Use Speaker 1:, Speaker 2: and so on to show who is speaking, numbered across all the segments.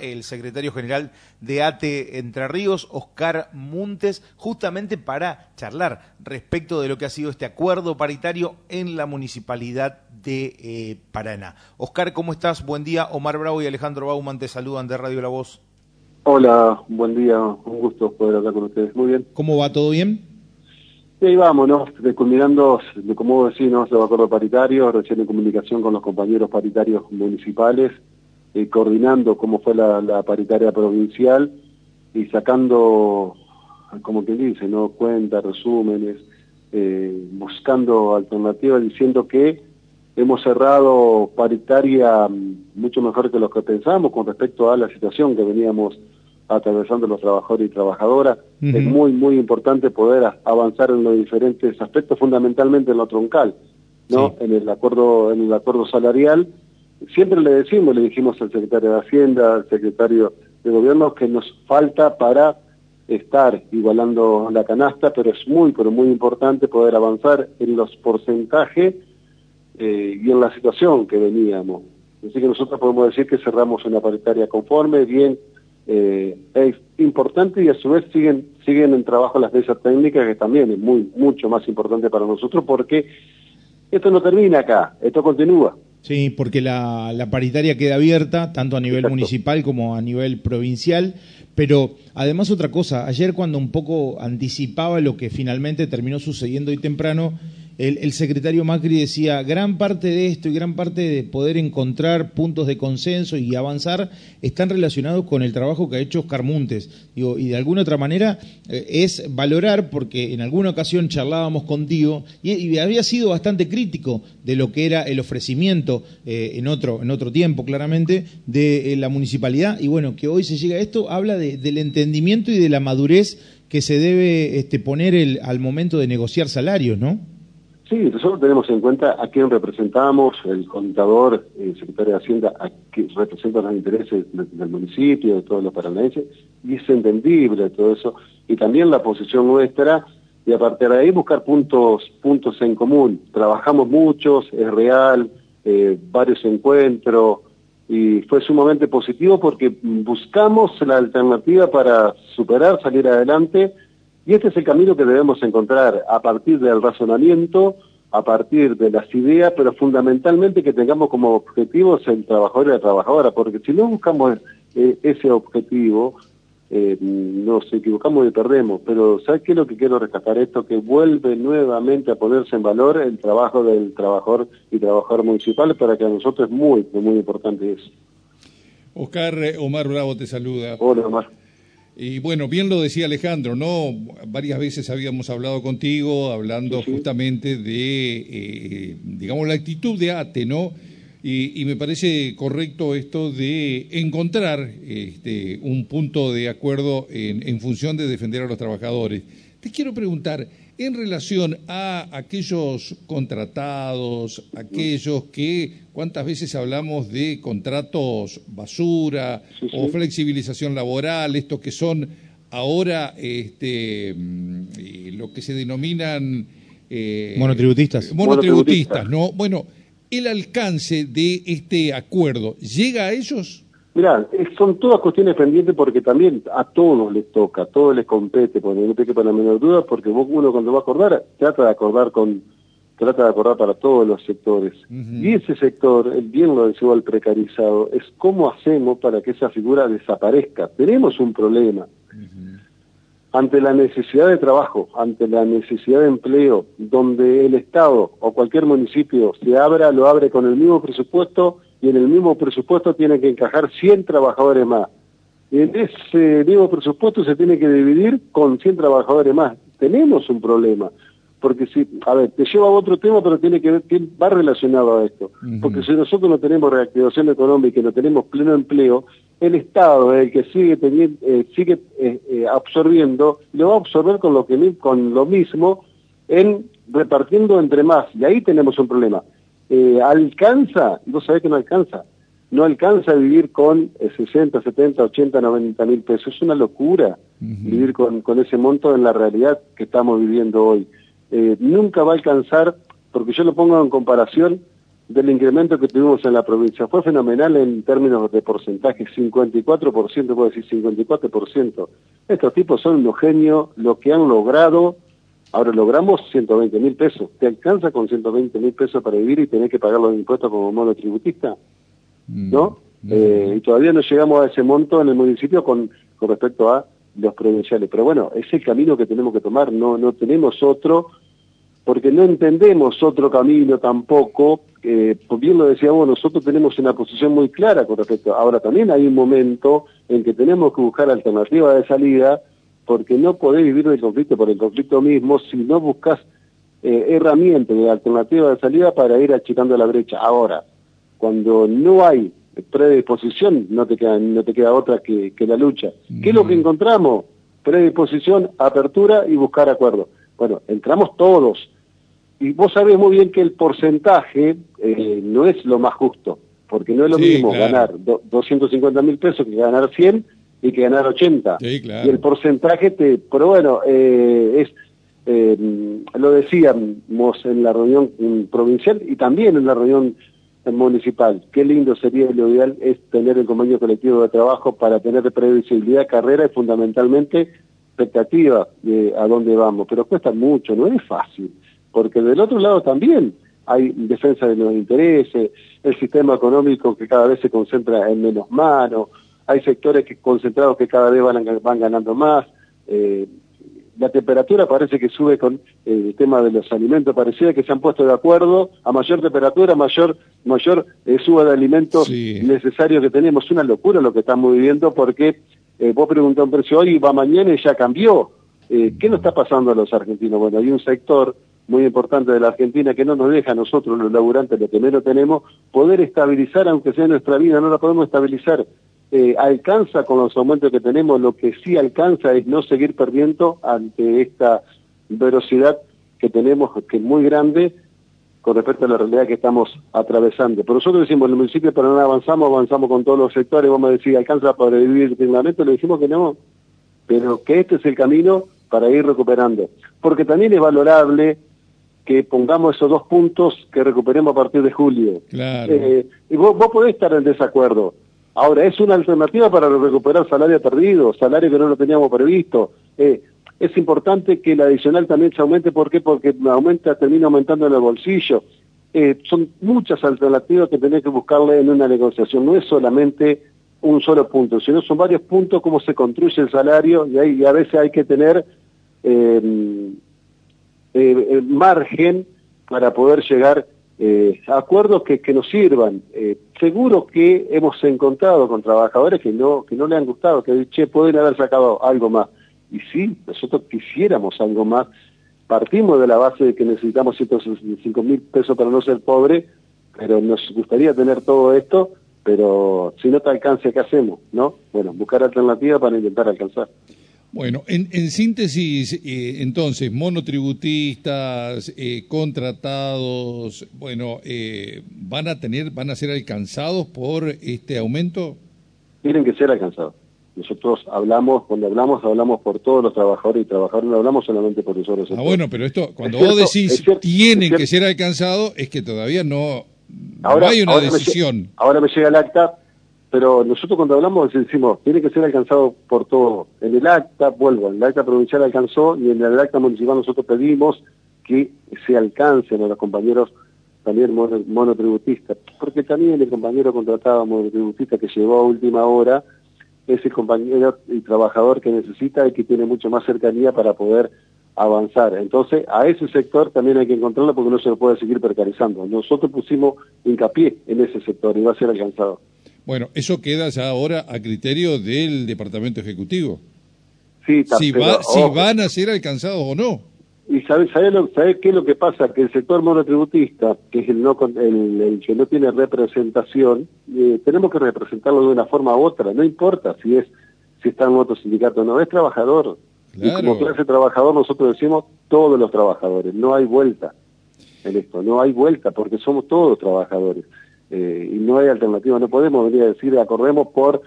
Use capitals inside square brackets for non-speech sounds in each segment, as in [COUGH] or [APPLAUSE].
Speaker 1: el secretario general de ATE Entre Ríos, Oscar Muntes, justamente para charlar respecto de lo que ha sido este acuerdo paritario en la municipalidad de eh, Paraná. Oscar, ¿cómo estás? Buen día. Omar Bravo y Alejandro Bauman te saludan de Radio La Voz.
Speaker 2: Hola, buen día. Un gusto poder hablar con ustedes. Muy bien.
Speaker 1: ¿Cómo va? ¿Todo bien?
Speaker 2: Y ahí vamos, ¿no? Culminando, como decís, ¿no? los acuerdos paritarios, recién en comunicación con los compañeros paritarios municipales, eh, coordinando cómo fue la, paritaria provincial y sacando, como quien dice, ¿no? Cuentas, resúmenes, eh, buscando alternativas, diciendo que hemos cerrado paritaria mm, mucho mejor que lo que pensábamos con respecto a la situación que veníamos atravesando los trabajadores y trabajadoras. Es muy, muy importante poder avanzar en los diferentes aspectos, fundamentalmente en lo troncal, ¿no? En el acuerdo, en el acuerdo salarial. Siempre le decimos, le dijimos al secretario de Hacienda, al secretario de Gobierno, que nos falta para estar igualando la canasta, pero es muy, pero muy importante poder avanzar en los porcentajes eh, y en la situación que veníamos. Así que nosotros podemos decir que cerramos una paritaria conforme, bien eh, es importante y a su vez siguen, siguen en trabajo las mesas técnicas, que también es muy, mucho más importante para nosotros porque esto no termina acá, esto continúa.
Speaker 1: Sí, porque la, la paritaria queda abierta, tanto a nivel municipal como a nivel provincial, pero además otra cosa, ayer cuando un poco anticipaba lo que finalmente terminó sucediendo hoy temprano, el, secretario Macri decía, gran parte de esto y gran parte de poder encontrar puntos de consenso y avanzar están relacionados con el trabajo que ha hecho Oscar Muntes. Digo, y de alguna otra manera eh, es valorar, porque en alguna ocasión charlábamos contigo y, había sido bastante crítico de lo que era el ofrecimiento eh, en, otro, en otro tiempo, claramente, de eh, la municipalidad. Y bueno, que hoy se llega a esto, habla del entendimiento y de la madurez que se debe este, poner el, al momento de negociar salarios, ¿no?
Speaker 2: Sí, nosotros tenemos en cuenta a quién representamos, el contador, el secretario de Hacienda, a quien representa los intereses del municipio, de todos los paranaenses, y es entendible todo eso, y también la posición nuestra, y a partir de ahí buscar puntos, puntos en común. Trabajamos muchos, es real, eh, varios encuentros, y fue sumamente positivo porque buscamos la alternativa para superar, salir adelante, y este es el camino que debemos encontrar a partir del razonamiento, a partir de las ideas, pero fundamentalmente que tengamos como objetivos el trabajador y la trabajadora, porque si no buscamos eh, ese objetivo, eh, nos equivocamos y perdemos. Pero ¿sabes qué es lo que quiero rescatar? Esto que vuelve nuevamente a ponerse en valor el trabajo del trabajador y trabajador municipal, para que a nosotros es muy, muy importante eso.
Speaker 1: Oscar eh, Omar Bravo te saluda.
Speaker 2: Hola Omar.
Speaker 1: Y bueno, bien lo decía Alejandro, ¿no? Varias veces habíamos hablado contigo, hablando justamente de, eh, digamos, la actitud de ATE, ¿no? Y, me parece correcto esto de encontrar este, un punto de acuerdo en, en función de defender a los trabajadores. Te quiero preguntar, en relación a aquellos contratados, aquellos que, ¿cuántas veces hablamos de contratos basura o flexibilización laboral, estos que son ahora este, mm, lo que se denominan...
Speaker 3: Eh, monotributistas.
Speaker 1: Monotributistas, ¿no? Bueno, el alcance de este acuerdo, ¿llega a ellos?
Speaker 2: Mirá, son todas cuestiones pendientes porque también a todos les toca, a todos les compete, porque no te quepa la menor duda, porque vos uno cuando va a acordar, trata de acordar con, trata de acordar para todos los sectores. Y ese sector, el bien lo decía el precarizado, es cómo hacemos para que esa figura desaparezca. Tenemos un problema. Ante la necesidad de trabajo, ante la necesidad de empleo, donde el Estado o cualquier municipio se abra, lo abre con el mismo presupuesto y en el mismo presupuesto tiene que encajar 100 trabajadores más. Y en ese mismo presupuesto se tiene que dividir con 100 trabajadores más. Tenemos un problema. Porque si, a ver, te lleva a otro tema, pero tiene que ver, va relacionado a esto. Porque si nosotros no tenemos reactivación económica y no tenemos pleno empleo, el Estado es el que sigue teniendo, eh, sigue eh, eh, absorbiendo, lo va a absorber con lo, que, con lo mismo en repartiendo entre más. Y ahí tenemos un problema. Eh, alcanza, no sabés que no alcanza, no alcanza a vivir con 60, 70, 80, 90 mil pesos. Es una locura vivir con, con, ese monto en la realidad que estamos viviendo hoy. Eh, nunca va a alcanzar, porque yo lo pongo en comparación, del incremento que tuvimos en la provincia. Fue fenomenal en términos de porcentaje, 54%, puedo decir 54%. Estos tipos son unos genios, lo que han logrado, ahora logramos 120 mil pesos. ¿Te alcanza con 120 mil pesos para vivir y tener que pagar los impuestos como modo tributista? Mm, ¿No? Eh, y todavía no llegamos a ese monto en el municipio con, con respecto a los provinciales. Pero bueno, es el camino que tenemos que tomar, no, no tenemos otro porque no entendemos otro camino tampoco, eh, bien lo decíamos, nosotros tenemos una posición muy clara con respecto. Ahora también hay un momento en que tenemos que buscar alternativas de salida, porque no podés vivir del conflicto por el conflicto mismo si no buscas eh, herramientas de alternativa de salida para ir achicando la brecha. Ahora, cuando no hay predisposición, no te queda, no te queda otra que, la lucha. ¿Qué es lo que encontramos? Predisposición, apertura y buscar acuerdos. Bueno, entramos todos. Y vos sabés muy bien que el porcentaje eh, no es lo más justo, porque no es lo mismo ganar 250 mil pesos que ganar 100 y que ganar 80. Y el porcentaje te... Pero bueno, eh, es... Eh, lo decíamos en la reunión provincial y también en la reunión municipal. Qué lindo sería, lo ideal es tener el convenio colectivo de trabajo para tener previsibilidad, carrera y fundamentalmente expectativa de a dónde vamos, pero cuesta mucho, no es fácil, porque del otro lado también hay defensa de los intereses, el sistema económico que cada vez se concentra en menos manos, hay sectores que, concentrados que cada vez van, van ganando más, eh, la temperatura parece que sube con eh, el tema de los alimentos, parecía que se han puesto de acuerdo, a mayor temperatura, mayor, mayor eh, suba de alimentos necesarios que tenemos. Una locura lo que estamos viviendo porque eh, vos preguntás un precio hoy y va mañana y ya cambió. ¿Qué nos está pasando a los argentinos? Bueno, hay un sector muy importante de la Argentina que no nos deja a nosotros, los laburantes, lo que menos tenemos, poder estabilizar, aunque sea nuestra vida, no la podemos estabilizar. Eh, alcanza con los aumentos que tenemos, lo que sí alcanza es no seguir perdiendo ante esta velocidad que tenemos, que es muy grande, con respecto a la realidad que estamos atravesando. Pero nosotros decimos, en el municipio para no avanzamos, avanzamos con todos los sectores, vamos a decir, alcanza para vivir dignamente, le decimos que no, pero que este es el camino para ir recuperando. Porque también es valorable que pongamos esos dos puntos que recuperemos a partir de julio.
Speaker 1: Claro.
Speaker 2: Eh, y vos, vos podés estar en desacuerdo. Ahora, es una alternativa para recuperar salario perdido, salario que no lo teníamos previsto. Eh, es importante que el adicional también se aumente, ¿por qué? Porque aumenta, termina aumentando en el bolsillo. Eh, son muchas alternativas que tenés que buscarle en una negociación, no es solamente un solo punto, sino son varios puntos cómo se construye el salario y, hay, a veces hay que tener eh, eh, margen para poder llegar a acuerdos que, que, nos sirvan. seguro que hemos encontrado con trabajadores que no, que no le han gustado, que che, pueden haber sacado algo más y sí, nosotros quisiéramos algo más. Partimos de la base de que necesitamos 165 mil pesos para no ser pobre, pero nos gustaría tener todo esto, pero si no te alcanza, ¿qué hacemos? ¿No? Bueno, buscar alternativas para intentar alcanzar.
Speaker 1: Bueno, en, en síntesis, eh, entonces, monotributistas, eh, contratados, bueno, eh, ¿van a tener, van a ser alcanzados por este aumento?
Speaker 2: Tienen que ser alcanzados. Nosotros hablamos, cuando hablamos, hablamos por todos los trabajadores y trabajadores, no hablamos solamente por nosotros.
Speaker 1: Ah, bueno, pero esto, cuando vos decís tienen que ser alcanzados, es que todavía no, hay una decisión.
Speaker 2: ahora me llega el acta, pero nosotros cuando hablamos decimos, tiene que ser alcanzado por todo. En el acta, vuelvo, en el acta provincial alcanzó y en el acta municipal nosotros pedimos que se alcancen a los compañeros también monotributistas, porque también el compañero contratado monotributista que llegó a última hora, ese compañero y trabajador que necesita y que tiene mucho más cercanía para poder avanzar. Entonces, a ese sector también hay que encontrarlo porque no se lo puede seguir precarizando. Nosotros pusimos hincapié en ese sector y va a ser alcanzado.
Speaker 1: Bueno, eso queda ya ahora a criterio del Departamento Ejecutivo.
Speaker 2: Sí,
Speaker 1: si, si van a ser alcanzados o no.
Speaker 2: Y ¿sabes sabe qué es lo que pasa? Que el sector monotributista, que es el, no, el, que no tiene representación, eh, tenemos que representarlo de una forma u otra, no importa si es si está en otro sindicato o no, es trabajador. Y como clase trabajador nosotros decimos todos los trabajadores, no hay vuelta en esto, no hay vuelta porque somos todos trabajadores eh, y no hay alternativa, no podemos venir a decir acordemos por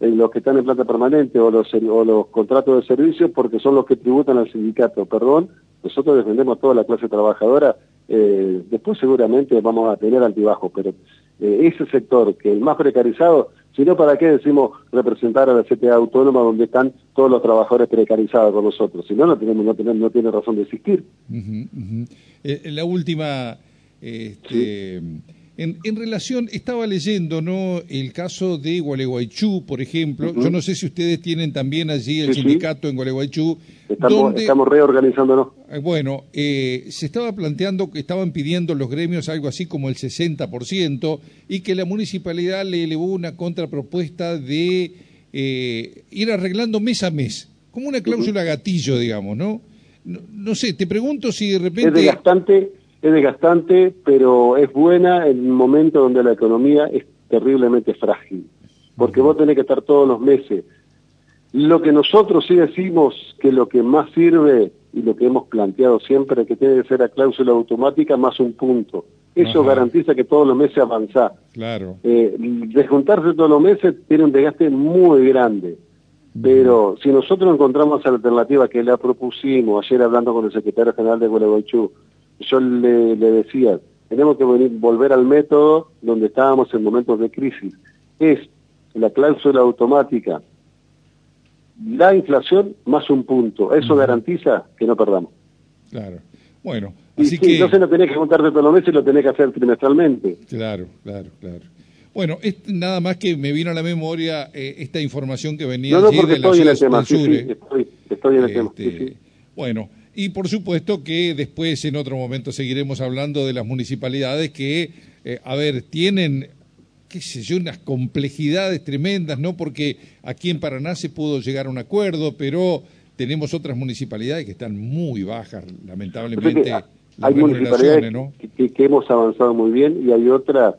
Speaker 2: eh, los que están en planta permanente o los, o los contratos de servicios porque son los que tributan al sindicato, perdón, nosotros defendemos toda la clase trabajadora Eh, después seguramente vamos a tener altibajos, pero eh, ese sector que el más precarizado, si no, ¿para qué decimos representar a la CTA autónoma donde están todos los trabajadores precarizados con nosotros? Si no, no, tenemos, no, tenemos, no tiene razón de existir.
Speaker 4: Eh, la última... Este, en, relación, estaba leyendo ¿no? el caso de Gualeguaychú, por ejemplo. Yo no sé si ustedes tienen también allí el sindicato en Gualeguaychú.
Speaker 2: Estamos, estamos reorganizándonos.
Speaker 4: Eh, bueno, eh, se estaba planteando que estaban pidiendo los gremios algo así como el 60% y que la municipalidad le elevó una contrapropuesta de eh, ir arreglando mes a mes, como una cláusula gatillo, digamos, ¿no? ¿no? ¿no? sé, te pregunto si de repente...
Speaker 2: Es es desgastante, pero es buena en un momento donde la economía es terriblemente frágil, porque vos tenés que estar todos los meses. Lo que nosotros sí decimos que lo que más sirve y lo que hemos planteado siempre es que tiene que ser la cláusula automática más un punto. Eso garantiza que todos los meses avanzar.
Speaker 4: Claro.
Speaker 2: Eh, desjuntarse todos los meses tiene un desgaste muy grande. Pero si nosotros encontramos alternativa que la propusimos ayer hablando con el secretario general de Gualeguaychú, yo le, decía, tenemos que venir, volver al método donde estábamos en momentos de crisis. Es la cláusula automática, la inflación más un punto. Eso garantiza que no perdamos.
Speaker 4: Claro. Bueno,
Speaker 2: así que... Entonces no tenés que juntarte todos los meses, lo tenés que hacer trimestralmente.
Speaker 4: Claro, claro, claro. Bueno, es nada más que me vino a la memoria eh, esta información que venía
Speaker 2: no, no, porque estoy en el tema, sí, sí, estoy, estoy en el tema. Este,
Speaker 4: bueno, y por supuesto que después en otro momento seguiremos hablando de las municipalidades que, eh, a ver, tienen, qué sé yo, unas complejidades tremendas, ¿no? Porque aquí en Paraná se pudo llegar a un acuerdo, pero tenemos otras municipalidades que están muy bajas, lamentablemente.
Speaker 2: hay municipalidades ¿no? que, hemos avanzado muy bien y hay otras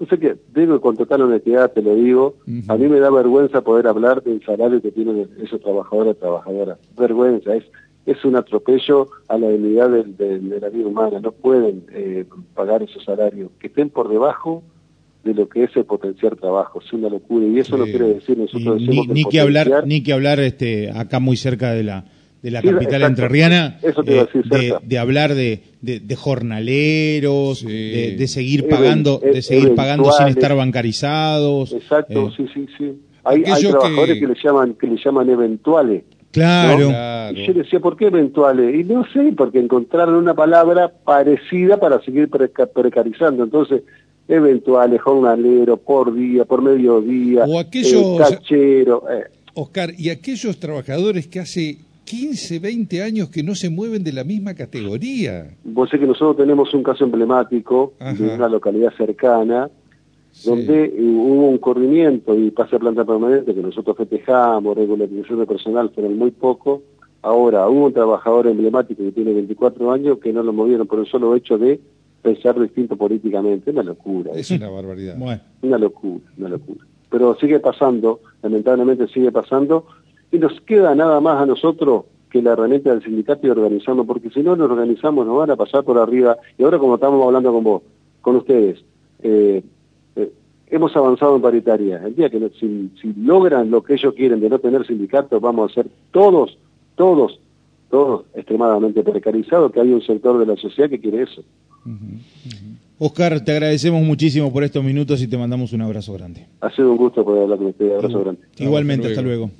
Speaker 2: no sé que debo con total honestidad, te lo digo, a mí me da vergüenza poder hablar del salario que tienen esos trabajadores y trabajadoras. Vergüenza, es es un atropello a la dignidad de, la vida humana. No pueden eh, pagar esos salarios. Que estén por debajo de lo que es el potenciar trabajo. Es una locura. Y eso no quiere decir nosotros
Speaker 1: ni, ni que hablar ni que hablar este acá muy cerca de la de la capital entrerriana eh, de, hablar de, de, jornaleros de, seguir pagando de seguir pagando sin estar bancarizados
Speaker 2: exacto eh. sí sí sí. Hay, trabajadores que... le llaman que le llaman eventuales
Speaker 1: Claro.
Speaker 2: Y yo decía, ¿por qué eventuales? Y no sé, porque encontraron una palabra parecida para seguir precarizando. Entonces, eventuales, jornalero, por día, por mediodía,
Speaker 4: o aquellos,
Speaker 2: eh, eh.
Speaker 4: Oscar, y aquellos trabajadores que hace 15, 20 años que no se mueven de la misma categoría.
Speaker 2: Vos sé que nosotros tenemos un caso emblemático de una localidad cercana, donde hubo un corrimiento y pase a planta permanente que nosotros festejamos, regularización de personal, fueron muy poco. Ahora, hubo un trabajador emblemático que tiene 24 años que no lo movieron por el solo hecho de pensar distinto políticamente. Una locura.
Speaker 4: Es una barbaridad. [LAUGHS]
Speaker 2: Una locura, una locura. Pero sigue pasando, lamentablemente sigue pasando, y nos queda nada más a nosotros que la herramienta del sindicato y organizando, porque si no nos organizamos nos van a pasar por arriba. Y ahora como estamos hablando con vos, con ustedes, eh, hemos avanzado en paritaria. El día que si, logran lo que ellos quieren de no tener sindicatos, vamos a ser todos, todos, todos extremadamente precarizados, que hay un sector de la sociedad que quiere eso.
Speaker 1: Oscar, te agradecemos muchísimo por estos minutos y te mandamos un abrazo grande.
Speaker 2: Ha sido un gusto poder hablar con usted. Abrazo grande.
Speaker 1: Igualmente, hasta luego.